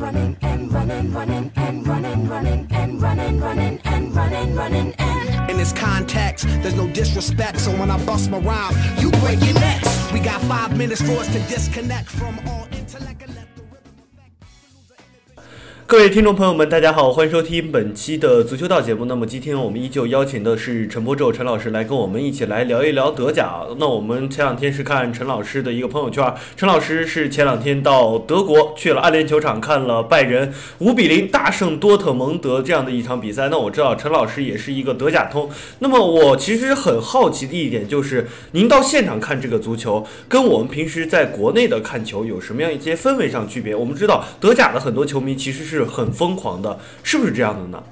running and running, running and running, running and running, running and running, running and. In this context, there's no disrespect, so when I bust my rhyme, you break your necks. We got five minutes for us to disconnect from all. 各位听众朋友们，大家好，欢迎收听本期的足球道节目。那么今天我们依旧邀请的是陈波宙陈老师来跟我们一起来聊一聊德甲。那我们前两天是看陈老师的一个朋友圈，陈老师是前两天到德国去了安联球场看了拜仁五比零大胜多特蒙德这样的一场比赛。那我知道陈老师也是一个德甲通。那么我其实很好奇的一点就是，您到现场看这个足球，跟我们平时在国内的看球有什么样一些氛围上区别？我们知道德甲的很多球迷其实是。很疯狂的，是不是这样的呢？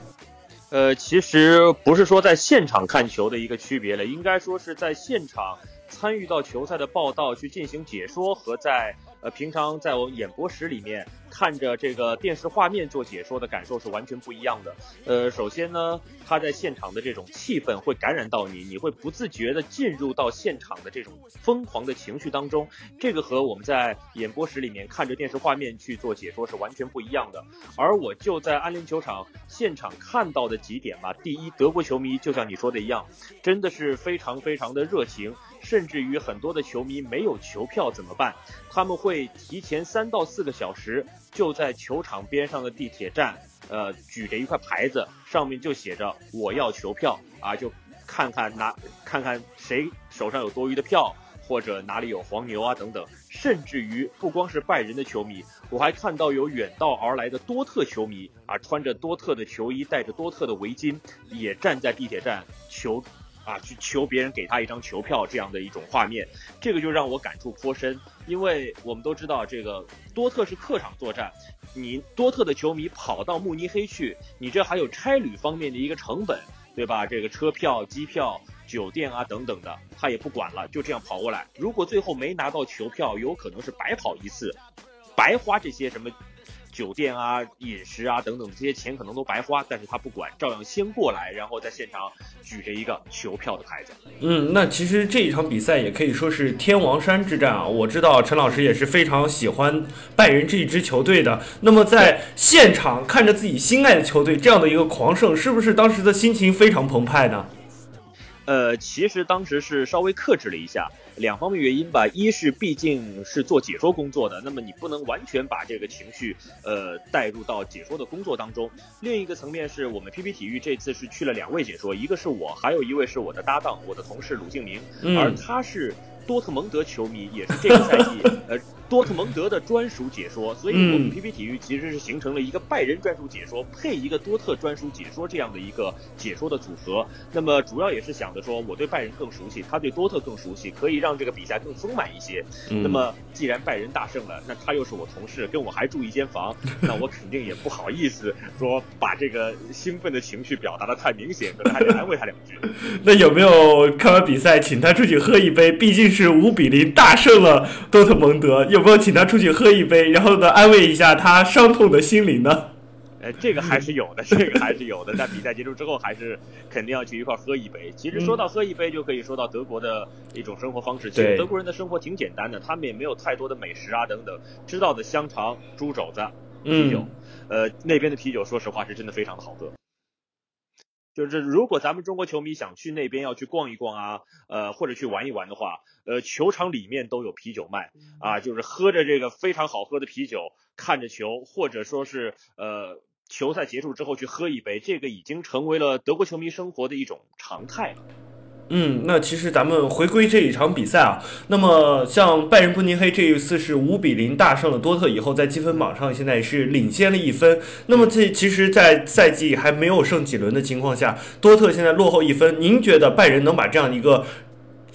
呃，其实不是说在现场看球的一个区别了，应该说是在现场参与到球赛的报道去进行解说，和在呃平常在我演播室里面。看着这个电视画面做解说的感受是完全不一样的。呃，首先呢，他在现场的这种气氛会感染到你，你会不自觉的进入到现场的这种疯狂的情绪当中。这个和我们在演播室里面看着电视画面去做解说是完全不一样的。而我就在安联球场现场看到的几点吧。第一，德国球迷就像你说的一样，真的是非常非常的热情，甚至于很多的球迷没有球票怎么办？他们会提前三到四个小时。就在球场边上的地铁站，呃，举着一块牌子，上面就写着“我要球票”啊，就看看拿看看谁手上有多余的票，或者哪里有黄牛啊等等。甚至于不光是拜仁的球迷，我还看到有远道而来的多特球迷啊，穿着多特的球衣，戴着多特的围巾，也站在地铁站求。啊，去求别人给他一张球票，这样的一种画面，这个就让我感触颇深。因为我们都知道，这个多特是客场作战，你多特的球迷跑到慕尼黑去，你这还有差旅方面的一个成本，对吧？这个车票、机票、酒店啊等等的，他也不管了，就这样跑过来。如果最后没拿到球票，有可能是白跑一次，白花这些什么。酒店啊、饮食啊等等，这些钱可能都白花，但是他不管，照样先过来，然后在现场举着一个球票的牌子。嗯，那其实这一场比赛也可以说是天王山之战啊。我知道陈老师也是非常喜欢拜仁这一支球队的。那么在现场看着自己心爱的球队这样的一个狂胜，是不是当时的心情非常澎湃呢？呃，其实当时是稍微克制了一下，两方面原因吧。一是毕竟是做解说工作的，那么你不能完全把这个情绪呃带入到解说的工作当中。另一个层面是我们 PP 体育这次是去了两位解说，一个是我，还有一位是我的搭档，我的同事鲁敬明，而他是多特蒙德球迷，也是这个赛季 呃。多特蒙德的专属解说，所以我们 PP 体育其实是形成了一个拜仁专属解说配一个多特专属解说这样的一个解说的组合。那么主要也是想着说，我对拜仁更熟悉，他对多特更熟悉，可以让这个比赛更丰满一些。那么既然拜仁大胜了，那他又是我同事，跟我还住一间房，那我肯定也不好意思说把这个兴奋的情绪表达的太明显，可能还得安慰他两句。那有没有看完比赛请他出去喝一杯？毕竟是五比零大胜了多特蒙德。有没有请他出去喝一杯，然后呢安慰一下他伤痛的心灵呢？呃，这个还是有的，这个还是有的。在比赛结束之后，还是肯定要去一块喝一杯。其实说到喝一杯，就可以说到德国的一种生活方式。其实德国人的生活挺简单的，他们也没有太多的美食啊等等，知道的香肠、猪肘子、啤酒。呃，那边的啤酒，说实话是真的非常的好喝。就是如果咱们中国球迷想去那边要去逛一逛啊，呃，或者去玩一玩的话，呃，球场里面都有啤酒卖啊，就是喝着这个非常好喝的啤酒，看着球，或者说是呃，球赛结束之后去喝一杯，这个已经成为了德国球迷生活的一种常态了。嗯，那其实咱们回归这一场比赛啊，那么像拜仁慕尼黑这一次是五比零大胜了多特以后，在积分榜上现在是领先了一分。那么这其实，在赛季还没有剩几轮的情况下，多特现在落后一分。您觉得拜仁能把这样一个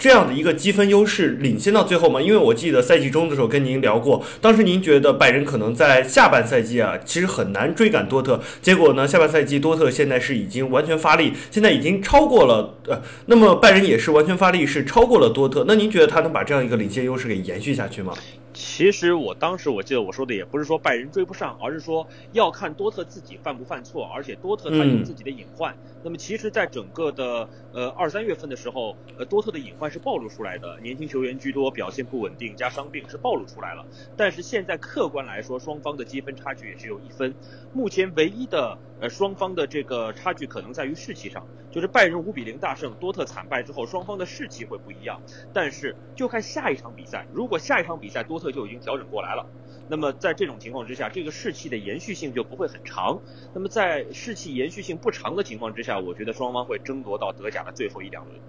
这样的一个积分优势领先到最后吗？因为我记得赛季中的时候跟您聊过，当时您觉得拜仁可能在下半赛季啊，其实很难追赶多特。结果呢，下半赛季多特现在是已经完全发力，现在已经超过了呃，那么拜仁也是完全发力，是超过了多特。那您觉得他能把这样一个领先优势给延续下去吗？其实我当时我记得我说的也不是说拜仁追不上，而是说要看多特自己犯不犯错，而且多特他有自己的隐患。那么其实，在整个的呃二三月份的时候，呃多特的隐患是暴露出来的，年轻球员居多，表现不稳定加伤病是暴露出来了。但是现在客观来说，双方的积分差距也只有一分。目前唯一的呃双方的这个差距可能在于士气上，就是拜仁五比零大胜多特惨败之后，双方的士气会不一样。但是就看下一场比赛，如果下一场比赛多特就已经调整过来了，那么在这种情况之下，这个士气的延续性就不会很长。那么在士气延续性不长的情况之下，我觉得双方会争夺到德甲的最后一两轮。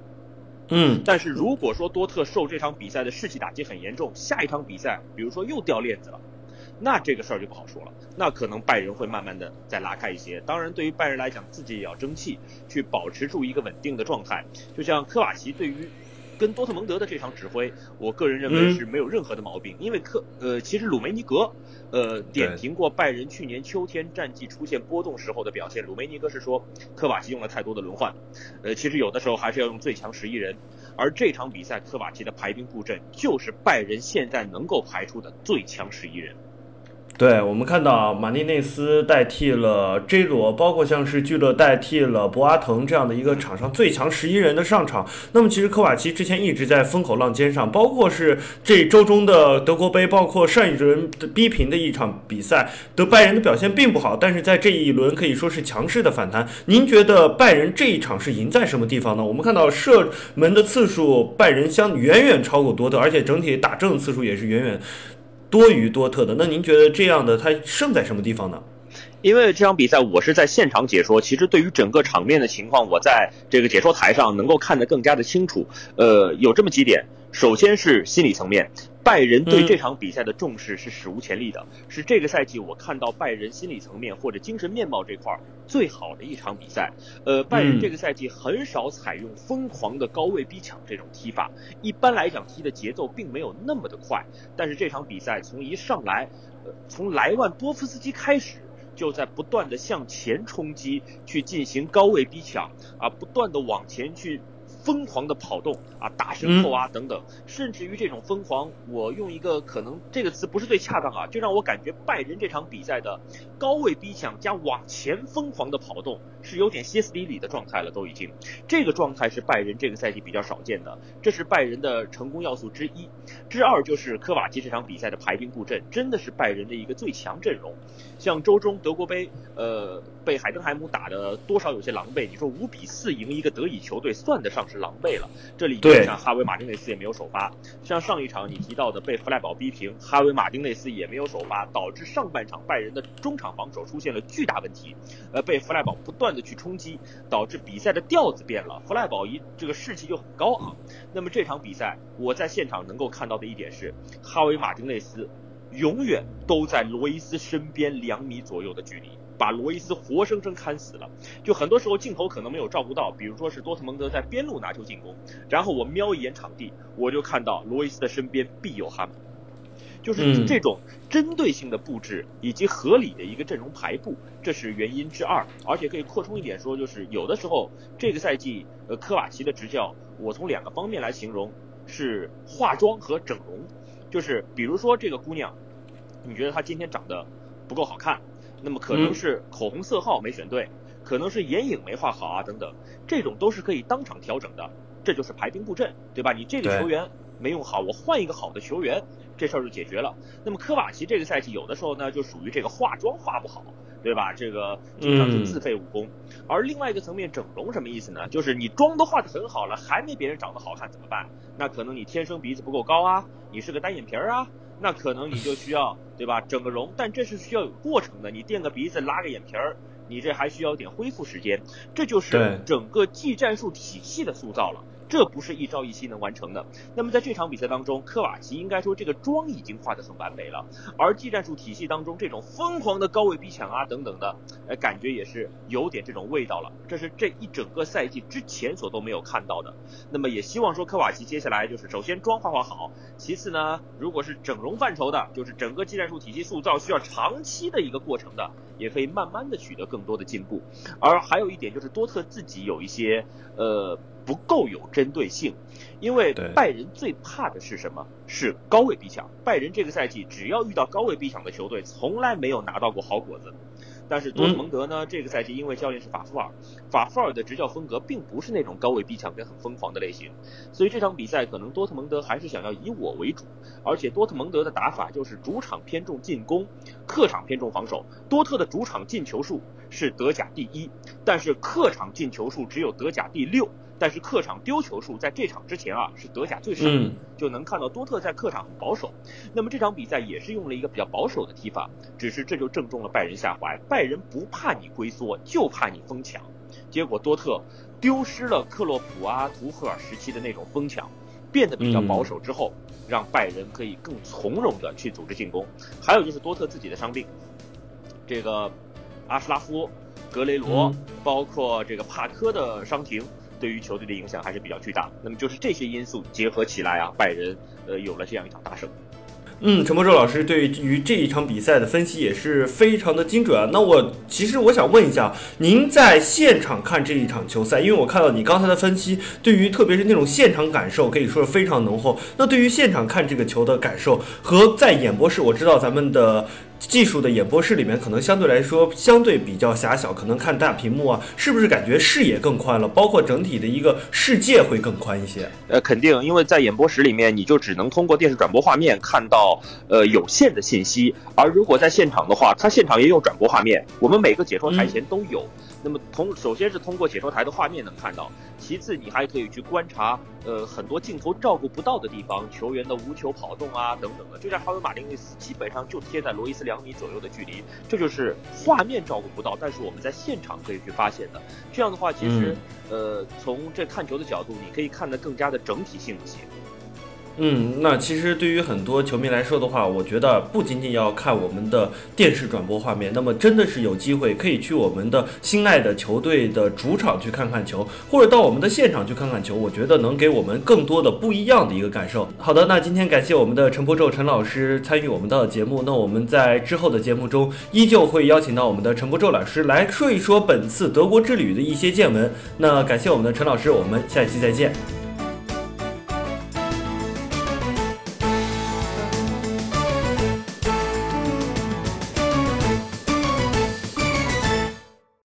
嗯，但是如果说多特受这场比赛的士气打击很严重，下一场比赛比如说又掉链子了，那这个事儿就不好说了。那可能拜仁会慢慢的再拉开一些。当然，对于拜仁来讲，自己也要争气，去保持住一个稳定的状态。就像科瓦奇对于。跟多特蒙德的这场指挥，我个人认为是没有任何的毛病，因为科呃，其实鲁梅尼格呃点评过拜仁去年秋天战绩出现波动时候的表现，鲁梅尼格是说科瓦奇用了太多的轮换，呃，其实有的时候还是要用最强十一人，而这场比赛科瓦奇的排兵布阵就是拜仁现在能够排出的最强十一人。对我们看到马蒂内斯代替了 J 罗，包括像是俱乐代替了博阿滕这样的一个场上最强十一人的上场。那么其实科瓦奇之前一直在风口浪尖上，包括是这周中的德国杯，包括上一轮的逼平的一场比赛，德拜仁的表现并不好，但是在这一轮可以说是强势的反弹。您觉得拜仁这一场是赢在什么地方呢？我们看到射门的次数，拜仁相远远超过多特，而且整体打正的次数也是远远。多于多特的，那您觉得这样的它胜在什么地方呢？因为这场比赛我是在现场解说，其实对于整个场面的情况，我在这个解说台上能够看得更加的清楚。呃，有这么几点，首先是心理层面。拜仁对这场比赛的重视是史无前例的，是这个赛季我看到拜仁心理层面或者精神面貌这块最好的一场比赛。呃，拜仁这个赛季很少采用疯狂的高位逼抢这种踢法，一般来讲踢的节奏并没有那么的快。但是这场比赛从一上来，呃，从莱万多夫斯基开始就在不断的向前冲击，去进行高位逼抢啊，不断的往前去。疯狂的跑动啊，打身后啊等等，甚至于这种疯狂，我用一个可能这个词不是最恰当啊，就让我感觉拜仁这场比赛的高位逼抢加往前疯狂的跑动是有点歇斯底里的状态了，都已经这个状态是拜仁这个赛季比较少见的，这是拜仁的成功要素之一。之二就是科瓦奇这场比赛的排兵布阵真的是拜仁的一个最强阵容，像周中德国杯，呃，被海登海姆打的多少有些狼狈，你说五比四赢一个德乙球队算得上是。是狼狈了，这里面上哈维马丁内斯也没有首发，像上一场你提到的被弗赖堡逼平，哈维马丁内斯也没有首发，导致上半场拜仁的中场防守出现了巨大问题，呃，被弗赖堡不断的去冲击，导致比赛的调子变了，弗赖堡一这个士气就很高昂。那么这场比赛我在现场能够看到的一点是，哈维马丁内斯永远都在罗伊斯身边两米左右的距离。把罗伊斯活生生砍死了，就很多时候镜头可能没有照顾到，比如说是多特蒙德在边路拿球进攻，然后我瞄一眼场地，我就看到罗伊斯的身边必有哈姆，就是这种针对性的布置以及合理的一个阵容排布，这是原因之二。而且可以扩充一点说，就是有的时候这个赛季，呃，科瓦奇的执教，我从两个方面来形容，是化妆和整容，就是比如说这个姑娘，你觉得她今天长得不够好看？那么可能是口红色号没选对，可能是眼影没画好啊，等等，这种都是可以当场调整的，这就是排兵布阵，对吧？你这个球员没用好，我换一个好的球员，这事儿就解决了。那么科瓦奇这个赛季有的时候呢，就属于这个化妆化不好，对吧？这个经常是自废武功。而另外一个层面，整容什么意思呢？就是你妆都化得很好了，还没别人长得好看怎么办？那可能你天生鼻子不够高啊，你是个单眼皮儿啊。那可能你就需要对吧，整个容，但这是需要有过程的。你垫个鼻子，拉个眼皮儿，你这还需要点恢复时间。这就是整个技战术体系的塑造了。这不是一朝一夕能完成的。那么在这场比赛当中，科瓦奇应该说这个妆已经化得很完美了，而技战术体系当中这种疯狂的高位逼抢啊等等的，呃，感觉也是有点这种味道了。这是这一整个赛季之前所都没有看到的。那么也希望说科瓦奇接下来就是首先妆化化好，其次呢，如果是整容范畴的，就是整个技战术体系塑造需要长期的一个过程的，也可以慢慢的取得更多的进步。而还有一点就是多特自己有一些呃。不够有针对性，因为拜仁最怕的是什么？是高位逼抢。拜仁这个赛季只要遇到高位逼抢的球队，从来没有拿到过好果子。但是多特蒙德呢？这个赛季因为教练是法夫尔，法夫尔的执教风格并不是那种高位逼抢跟很疯狂的类型，所以这场比赛可能多特蒙德还是想要以我为主。而且多特蒙德的打法就是主场偏重进攻，客场偏重防守。多特的主场进球数是德甲第一，但是客场进球数只有德甲第六。但是客场丢球数在这场之前啊是德甲最少，就能看到多特在客场很保守。那么这场比赛也是用了一个比较保守的踢法，只是这就正中了拜仁下怀。拜仁不怕你龟缩，就怕你疯抢。结果多特丢失了克洛普啊、图赫尔时期的那种疯抢，变得比较保守之后，让拜仁可以更从容的去组织进攻。还有就是多特自己的伤病，这个阿什拉夫、格雷罗，包括这个帕科的伤停。对于球队的影响还是比较巨大。那么就是这些因素结合起来啊，拜仁呃有了这样一场大胜。嗯，陈博洲老师对于这一场比赛的分析也是非常的精准啊。那我其实我想问一下，您在现场看这一场球赛，因为我看到你刚才的分析，对于特别是那种现场感受可以说是非常浓厚。那对于现场看这个球的感受和在演播室，我知道咱们的。技术的演播室里面可能相对来说相对比较狭小，可能看大屏幕啊，是不是感觉视野更宽了？包括整体的一个世界会更宽一些？呃，肯定，因为在演播室里面，你就只能通过电视转播画面看到呃有限的信息，而如果在现场的话，它现场也有转播画面，我们每个解说台前都有。那么，通首先是通过解说台的画面能看到，其次你还可以去观察，呃，很多镜头照顾不到的地方，球员的无球跑动啊等等的。就像哈维马丁内斯基本上就贴在罗伊斯两米左右的距离，这就是画面照顾不到，但是我们在现场可以去发现的。这样的话，其实，呃，从这看球的角度，你可以看得更加的整体性一些。嗯，那其实对于很多球迷来说的话，我觉得不仅仅要看我们的电视转播画面，那么真的是有机会可以去我们的心爱的球队的主场去看看球，或者到我们的现场去看看球，我觉得能给我们更多的不一样的一个感受。好的，那今天感谢我们的陈伯宙陈老师参与我们的节目，那我们在之后的节目中依旧会邀请到我们的陈伯宙老师来说一说本次德国之旅的一些见闻。那感谢我们的陈老师，我们下期再见。